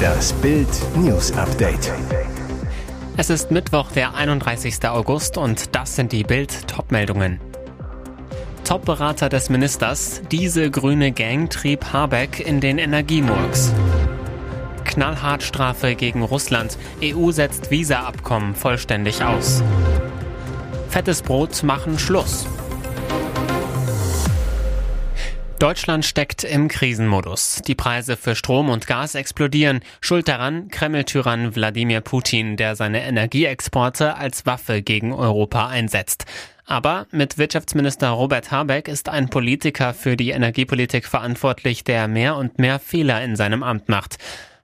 Das Bild News Update. Es ist Mittwoch, der 31. August und das sind die Bild Topmeldungen. Top-Berater des Ministers, diese grüne Gang trieb Habeck in den Energiemurks. Knallhart Strafe gegen Russland. EU setzt Visa-Abkommen vollständig aus. Fettes Brot machen Schluss. Deutschland steckt im Krisenmodus. Die Preise für Strom und Gas explodieren. Schuld daran Kreml-Tyrann Wladimir Putin, der seine Energieexporte als Waffe gegen Europa einsetzt. Aber mit Wirtschaftsminister Robert Habeck ist ein Politiker für die Energiepolitik verantwortlich, der mehr und mehr Fehler in seinem Amt macht.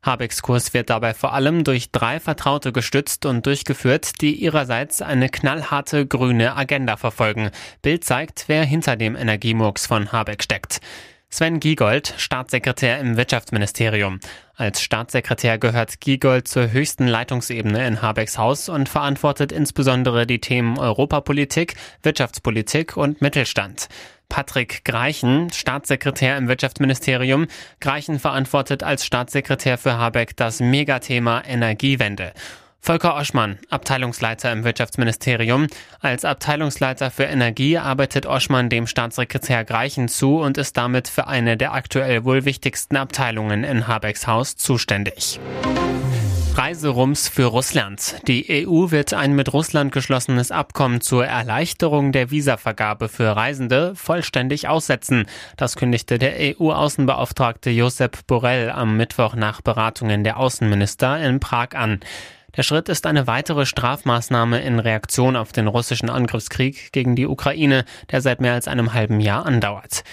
Habecks Kurs wird dabei vor allem durch drei Vertraute gestützt und durchgeführt, die ihrerseits eine knallharte grüne Agenda verfolgen. Bild zeigt, wer hinter dem Energiemurks von Habeck steckt. Sven Giegold, Staatssekretär im Wirtschaftsministerium. Als Staatssekretär gehört Giegold zur höchsten Leitungsebene in Habecks Haus und verantwortet insbesondere die Themen Europapolitik, Wirtschaftspolitik und Mittelstand. Patrick Greichen, Staatssekretär im Wirtschaftsministerium. Greichen verantwortet als Staatssekretär für Habeck das Megathema Energiewende. Volker Oschmann, Abteilungsleiter im Wirtschaftsministerium. Als Abteilungsleiter für Energie arbeitet Oschmann dem Staatssekretär Greichen zu und ist damit für eine der aktuell wohl wichtigsten Abteilungen in Habecks Haus zuständig. Reiserums für Russland. Die EU wird ein mit Russland geschlossenes Abkommen zur Erleichterung der Visavergabe für Reisende vollständig aussetzen. Das kündigte der EU-Außenbeauftragte Josep Borrell am Mittwoch nach Beratungen der Außenminister in Prag an. Der Schritt ist eine weitere Strafmaßnahme in Reaktion auf den russischen Angriffskrieg gegen die Ukraine, der seit mehr als einem halben Jahr andauert.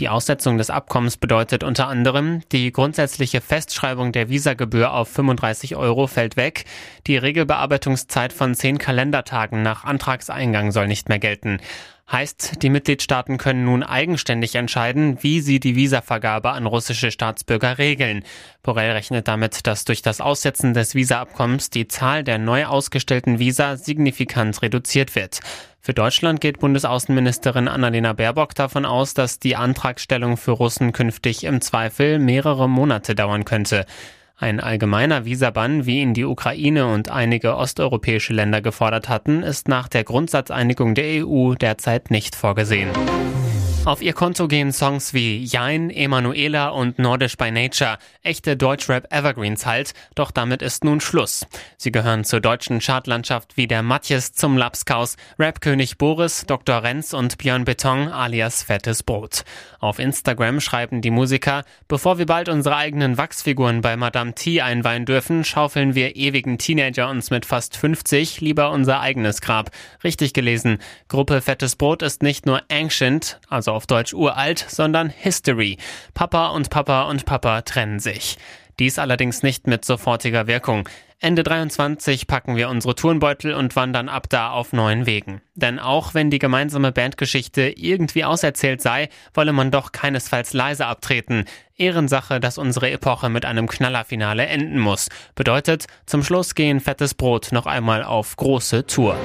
Die Aussetzung des Abkommens bedeutet unter anderem, die grundsätzliche Festschreibung der Visagebühr auf 35 Euro fällt weg, die Regelbearbeitungszeit von zehn Kalendertagen nach Antragseingang soll nicht mehr gelten. Heißt, die Mitgliedstaaten können nun eigenständig entscheiden, wie sie die Visavergabe an russische Staatsbürger regeln. Borrell rechnet damit, dass durch das Aussetzen des Visaabkommens die Zahl der neu ausgestellten Visa signifikant reduziert wird. Für Deutschland geht Bundesaußenministerin Annalena Baerbock davon aus, dass die Antragstellung für Russen künftig im Zweifel mehrere Monate dauern könnte. Ein allgemeiner Visabann, wie ihn die Ukraine und einige osteuropäische Länder gefordert hatten, ist nach der Grundsatzeinigung der EU derzeit nicht vorgesehen. Auf ihr Konto gehen Songs wie Jein, Emanuela und Nordisch by Nature, echte Deutschrap-Evergreens halt, doch damit ist nun Schluss. Sie gehören zur deutschen Chartlandschaft wie der Matjes zum Lapskaus, Rapkönig Boris, Dr. Renz und Björn Beton alias Fettes Brot. Auf Instagram schreiben die Musiker, bevor wir bald unsere eigenen Wachsfiguren bei Madame T einweihen dürfen, schaufeln wir ewigen Teenager uns mit fast 50 lieber unser eigenes Grab. Richtig gelesen. Gruppe Fettes Brot ist nicht nur ancient, also also auf Deutsch uralt, sondern History. Papa und Papa und Papa trennen sich. Dies allerdings nicht mit sofortiger Wirkung. Ende 23 packen wir unsere Turnbeutel und wandern ab da auf neuen Wegen. Denn auch wenn die gemeinsame Bandgeschichte irgendwie auserzählt sei, wolle man doch keinesfalls leise abtreten. Ehrensache, dass unsere Epoche mit einem Knallerfinale enden muss. Bedeutet, zum Schluss gehen fettes Brot noch einmal auf große Tour.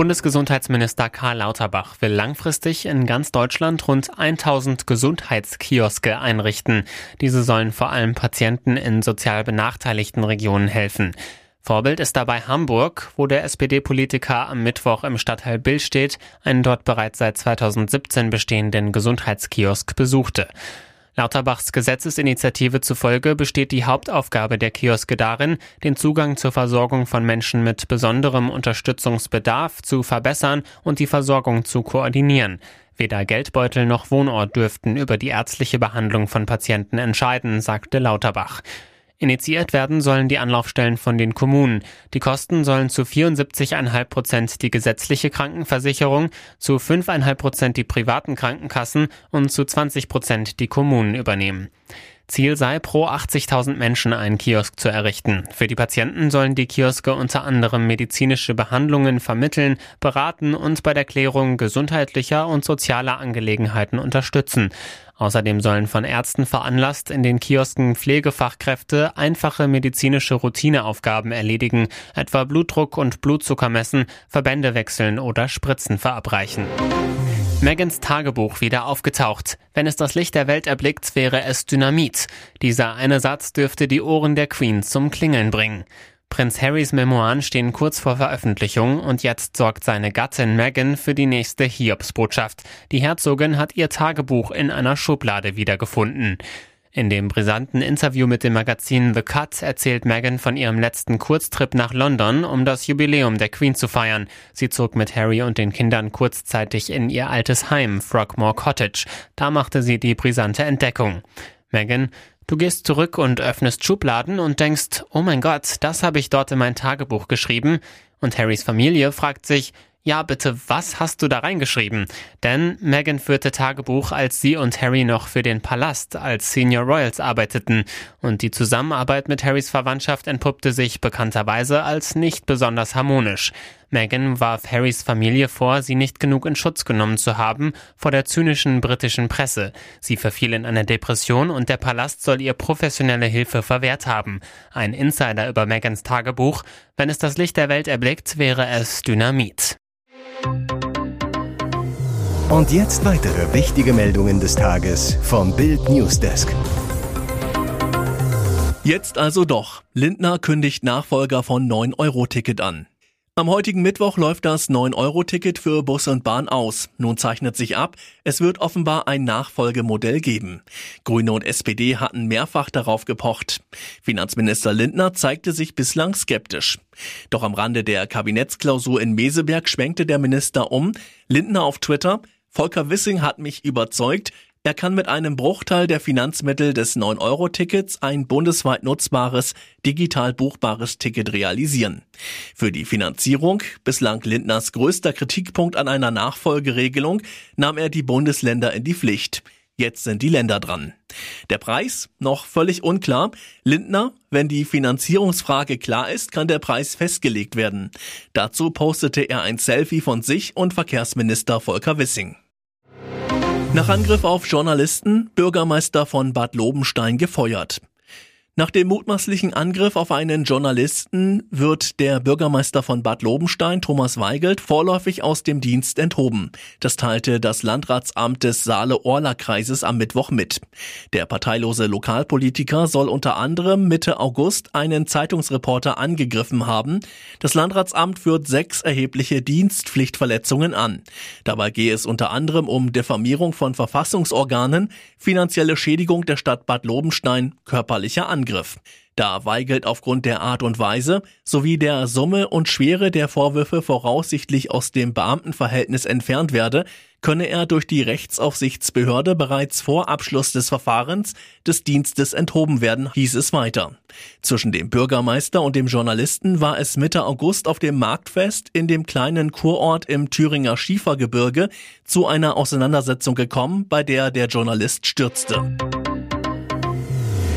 Bundesgesundheitsminister Karl Lauterbach will langfristig in ganz Deutschland rund 1000 Gesundheitskioske einrichten. Diese sollen vor allem Patienten in sozial benachteiligten Regionen helfen. Vorbild ist dabei Hamburg, wo der SPD-Politiker am Mittwoch im Stadtteil Billstedt einen dort bereits seit 2017 bestehenden Gesundheitskiosk besuchte. Lauterbachs Gesetzesinitiative zufolge besteht die Hauptaufgabe der Kioske darin, den Zugang zur Versorgung von Menschen mit besonderem Unterstützungsbedarf zu verbessern und die Versorgung zu koordinieren. Weder Geldbeutel noch Wohnort dürften über die ärztliche Behandlung von Patienten entscheiden, sagte Lauterbach. Initiiert werden sollen die Anlaufstellen von den Kommunen. Die Kosten sollen zu 74,5 Prozent die gesetzliche Krankenversicherung, zu 5,5 Prozent die privaten Krankenkassen und zu 20 Prozent die Kommunen übernehmen. Ziel sei, pro 80.000 Menschen einen Kiosk zu errichten. Für die Patienten sollen die Kioske unter anderem medizinische Behandlungen vermitteln, beraten und bei der Klärung gesundheitlicher und sozialer Angelegenheiten unterstützen. Außerdem sollen von Ärzten veranlasst in den Kiosken Pflegefachkräfte einfache medizinische Routineaufgaben erledigen, etwa Blutdruck und Blutzucker messen, Verbände wechseln oder Spritzen verabreichen. Megans Tagebuch wieder aufgetaucht. Wenn es das Licht der Welt erblickt, wäre es Dynamit. Dieser eine Satz dürfte die Ohren der Queen zum Klingeln bringen. Prinz Harrys Memoiren stehen kurz vor Veröffentlichung und jetzt sorgt seine Gattin Meghan für die nächste Hiobsbotschaft. Die Herzogin hat ihr Tagebuch in einer Schublade wiedergefunden. In dem brisanten Interview mit dem Magazin The Cut erzählt Meghan von ihrem letzten Kurztrip nach London, um das Jubiläum der Queen zu feiern. Sie zog mit Harry und den Kindern kurzzeitig in ihr altes Heim, Frogmore Cottage. Da machte sie die brisante Entdeckung. Meghan, du gehst zurück und öffnest Schubladen und denkst, oh mein Gott, das habe ich dort in mein Tagebuch geschrieben. Und Harrys Familie fragt sich, ja, bitte, was hast du da reingeschrieben? Denn Meghan führte Tagebuch, als sie und Harry noch für den Palast als Senior Royals arbeiteten. Und die Zusammenarbeit mit Harrys Verwandtschaft entpuppte sich bekannterweise als nicht besonders harmonisch. Meghan warf Harrys Familie vor, sie nicht genug in Schutz genommen zu haben vor der zynischen britischen Presse. Sie verfiel in eine Depression und der Palast soll ihr professionelle Hilfe verwehrt haben. Ein Insider über Megans Tagebuch. Wenn es das Licht der Welt erblickt, wäre es Dynamit. Und jetzt weitere wichtige Meldungen des Tages vom Bild Newsdesk. Jetzt also doch. Lindner kündigt Nachfolger von 9-Euro-Ticket an. Am heutigen Mittwoch läuft das 9-Euro-Ticket für Bus und Bahn aus. Nun zeichnet sich ab, es wird offenbar ein Nachfolgemodell geben. Grüne und SPD hatten mehrfach darauf gepocht. Finanzminister Lindner zeigte sich bislang skeptisch. Doch am Rande der Kabinettsklausur in Meseberg schwenkte der Minister um. Lindner auf Twitter, Volker Wissing hat mich überzeugt, er kann mit einem Bruchteil der Finanzmittel des 9-Euro-Tickets ein bundesweit nutzbares, digital buchbares Ticket realisieren. Für die Finanzierung, bislang Lindners größter Kritikpunkt an einer Nachfolgeregelung, nahm er die Bundesländer in die Pflicht. Jetzt sind die Länder dran. Der Preis? Noch völlig unklar. Lindner, wenn die Finanzierungsfrage klar ist, kann der Preis festgelegt werden. Dazu postete er ein Selfie von sich und Verkehrsminister Volker Wissing. Nach Angriff auf Journalisten, Bürgermeister von Bad Lobenstein gefeuert. Nach dem mutmaßlichen Angriff auf einen Journalisten wird der Bürgermeister von Bad Lobenstein, Thomas Weigelt, vorläufig aus dem Dienst enthoben. Das teilte das Landratsamt des Saale-Orla-Kreises am Mittwoch mit. Der parteilose Lokalpolitiker soll unter anderem Mitte August einen Zeitungsreporter angegriffen haben. Das Landratsamt führt sechs erhebliche Dienstpflichtverletzungen an. Dabei gehe es unter anderem um Diffamierung von Verfassungsorganen, finanzielle Schädigung der Stadt Bad Lobenstein, körperlicher Angriff. Angriff. Da Weigelt aufgrund der Art und Weise sowie der Summe und Schwere der Vorwürfe voraussichtlich aus dem Beamtenverhältnis entfernt werde, könne er durch die Rechtsaufsichtsbehörde bereits vor Abschluss des Verfahrens des Dienstes enthoben werden, hieß es weiter. Zwischen dem Bürgermeister und dem Journalisten war es Mitte August auf dem Marktfest in dem kleinen Kurort im Thüringer Schiefergebirge zu einer Auseinandersetzung gekommen, bei der der Journalist stürzte.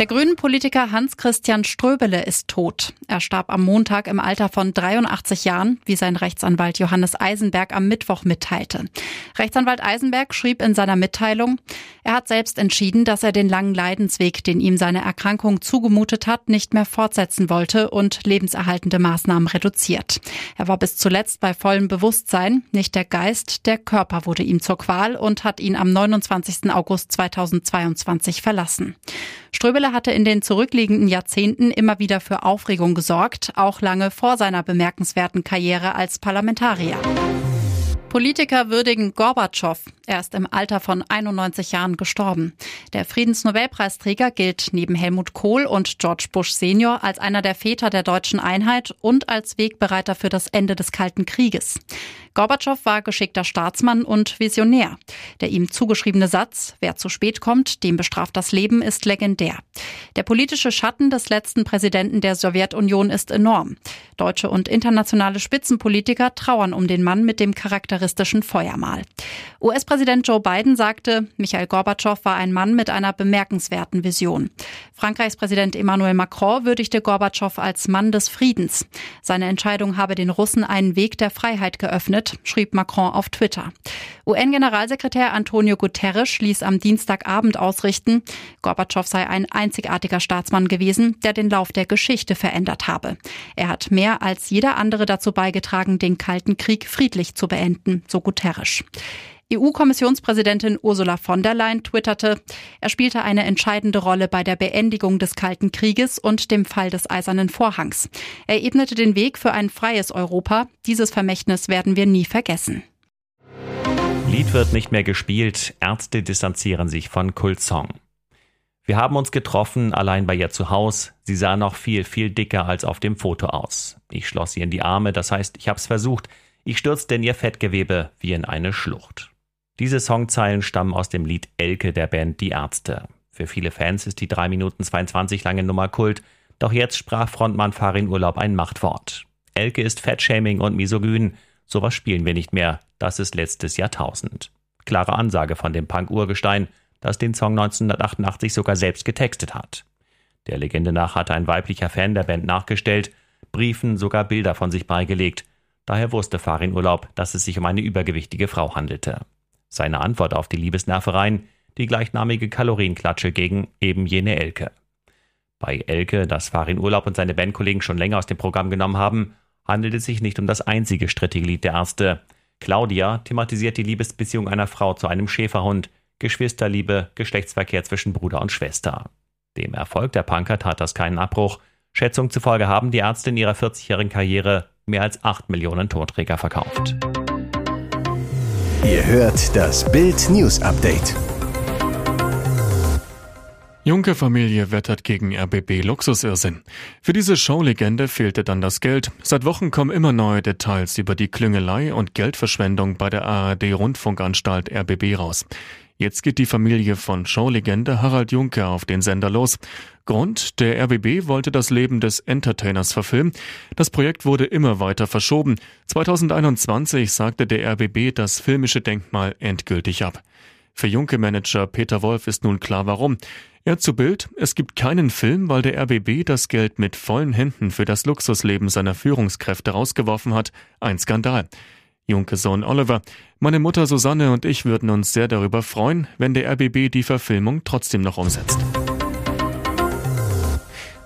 Der grünen Politiker Hans-Christian Ströbele ist tot. Er starb am Montag im Alter von 83 Jahren, wie sein Rechtsanwalt Johannes Eisenberg am Mittwoch mitteilte. Rechtsanwalt Eisenberg schrieb in seiner Mitteilung, er hat selbst entschieden, dass er den langen Leidensweg, den ihm seine Erkrankung zugemutet hat, nicht mehr fortsetzen wollte und lebenserhaltende Maßnahmen reduziert. Er war bis zuletzt bei vollem Bewusstsein, nicht der Geist, der Körper wurde ihm zur Qual und hat ihn am 29. August 2022 verlassen. Ströbele hatte in den zurückliegenden Jahrzehnten immer wieder für Aufregung gesorgt, auch lange vor seiner bemerkenswerten Karriere als Parlamentarier. Politiker würdigen Gorbatschow. Er ist im Alter von 91 Jahren gestorben. Der Friedensnobelpreisträger gilt neben Helmut Kohl und George Bush Senior als einer der Väter der deutschen Einheit und als Wegbereiter für das Ende des Kalten Krieges. Gorbatschow war geschickter Staatsmann und Visionär. Der ihm zugeschriebene Satz, wer zu spät kommt, dem bestraft das Leben, ist legendär. Der politische Schatten des letzten Präsidenten der Sowjetunion ist enorm. Deutsche und internationale Spitzenpolitiker trauern um den Mann mit dem charakteristischen Feuermal. US-Präsident Joe Biden sagte, Michael Gorbatschow war ein Mann mit einer bemerkenswerten Vision. Frankreichs Präsident Emmanuel Macron würdigte Gorbatschow als Mann des Friedens. Seine Entscheidung habe den Russen einen Weg der Freiheit geöffnet, schrieb Macron auf Twitter. UN-Generalsekretär Antonio Guterres ließ am Dienstagabend ausrichten, Gorbatschow sei ein einzigartiger Staatsmann gewesen, der den Lauf der Geschichte verändert habe. Er hat mehr als jeder andere dazu beigetragen, den Kalten Krieg friedlich zu beenden, so Guterres. EU-Kommissionspräsidentin Ursula von der Leyen twitterte, er spielte eine entscheidende Rolle bei der Beendigung des Kalten Krieges und dem Fall des Eisernen Vorhangs. Er ebnete den Weg für ein freies Europa. Dieses Vermächtnis werden wir nie vergessen. Lied wird nicht mehr gespielt, Ärzte distanzieren sich von Kultsong. Wir haben uns getroffen, allein bei ihr zu Haus. Sie sah noch viel, viel dicker als auf dem Foto aus. Ich schloss sie in die Arme, das heißt, ich hab's versucht. Ich stürzte in ihr Fettgewebe wie in eine Schlucht. Diese Songzeilen stammen aus dem Lied Elke der Band Die Ärzte. Für viele Fans ist die 3 Minuten 22 lange Nummer Kult, doch jetzt sprach Frontmann Farin Urlaub ein Machtwort. Elke ist Fettshaming und misogyn. Sowas spielen wir nicht mehr. Das ist letztes Jahrtausend. Klare Ansage von dem Punk-Urgestein, das den Song 1988 sogar selbst getextet hat. Der Legende nach hatte ein weiblicher Fan der Band nachgestellt, Briefen sogar Bilder von sich beigelegt. Daher wusste Farin Urlaub, dass es sich um eine übergewichtige Frau handelte. Seine Antwort auf die Liebesnervereien, die gleichnamige Kalorienklatsche gegen eben jene Elke. Bei Elke, das Farin Urlaub und seine Bandkollegen schon länger aus dem Programm genommen haben, handelt es sich nicht um das einzige strittige Lied der Ärzte. Claudia thematisiert die Liebesbeziehung einer Frau zu einem Schäferhund, Geschwisterliebe, Geschlechtsverkehr zwischen Bruder und Schwester. Dem Erfolg der Punker tat das keinen Abbruch. Schätzungen zufolge haben die Ärzte in ihrer 40-jährigen Karriere mehr als 8 Millionen Tonträger verkauft. Ihr hört das Bild News Update. Junke Familie wettert gegen RBB Luxusirrsinn. Für diese Showlegende fehlte dann das Geld. Seit Wochen kommen immer neue Details über die Klüngelei und Geldverschwendung bei der ARD Rundfunkanstalt RBB raus. Jetzt geht die Familie von Showlegende Harald Junke auf den Sender los. Grund, der RBB wollte das Leben des Entertainers verfilmen. Das Projekt wurde immer weiter verschoben. 2021 sagte der RBB das filmische Denkmal endgültig ab. Für Junke-Manager Peter Wolf ist nun klar warum. Er zu Bild, es gibt keinen Film, weil der RBB das Geld mit vollen Händen für das Luxusleben seiner Führungskräfte rausgeworfen hat. Ein Skandal. Junke Sohn Oliver. Meine Mutter Susanne und ich würden uns sehr darüber freuen, wenn der RBB die Verfilmung trotzdem noch umsetzt.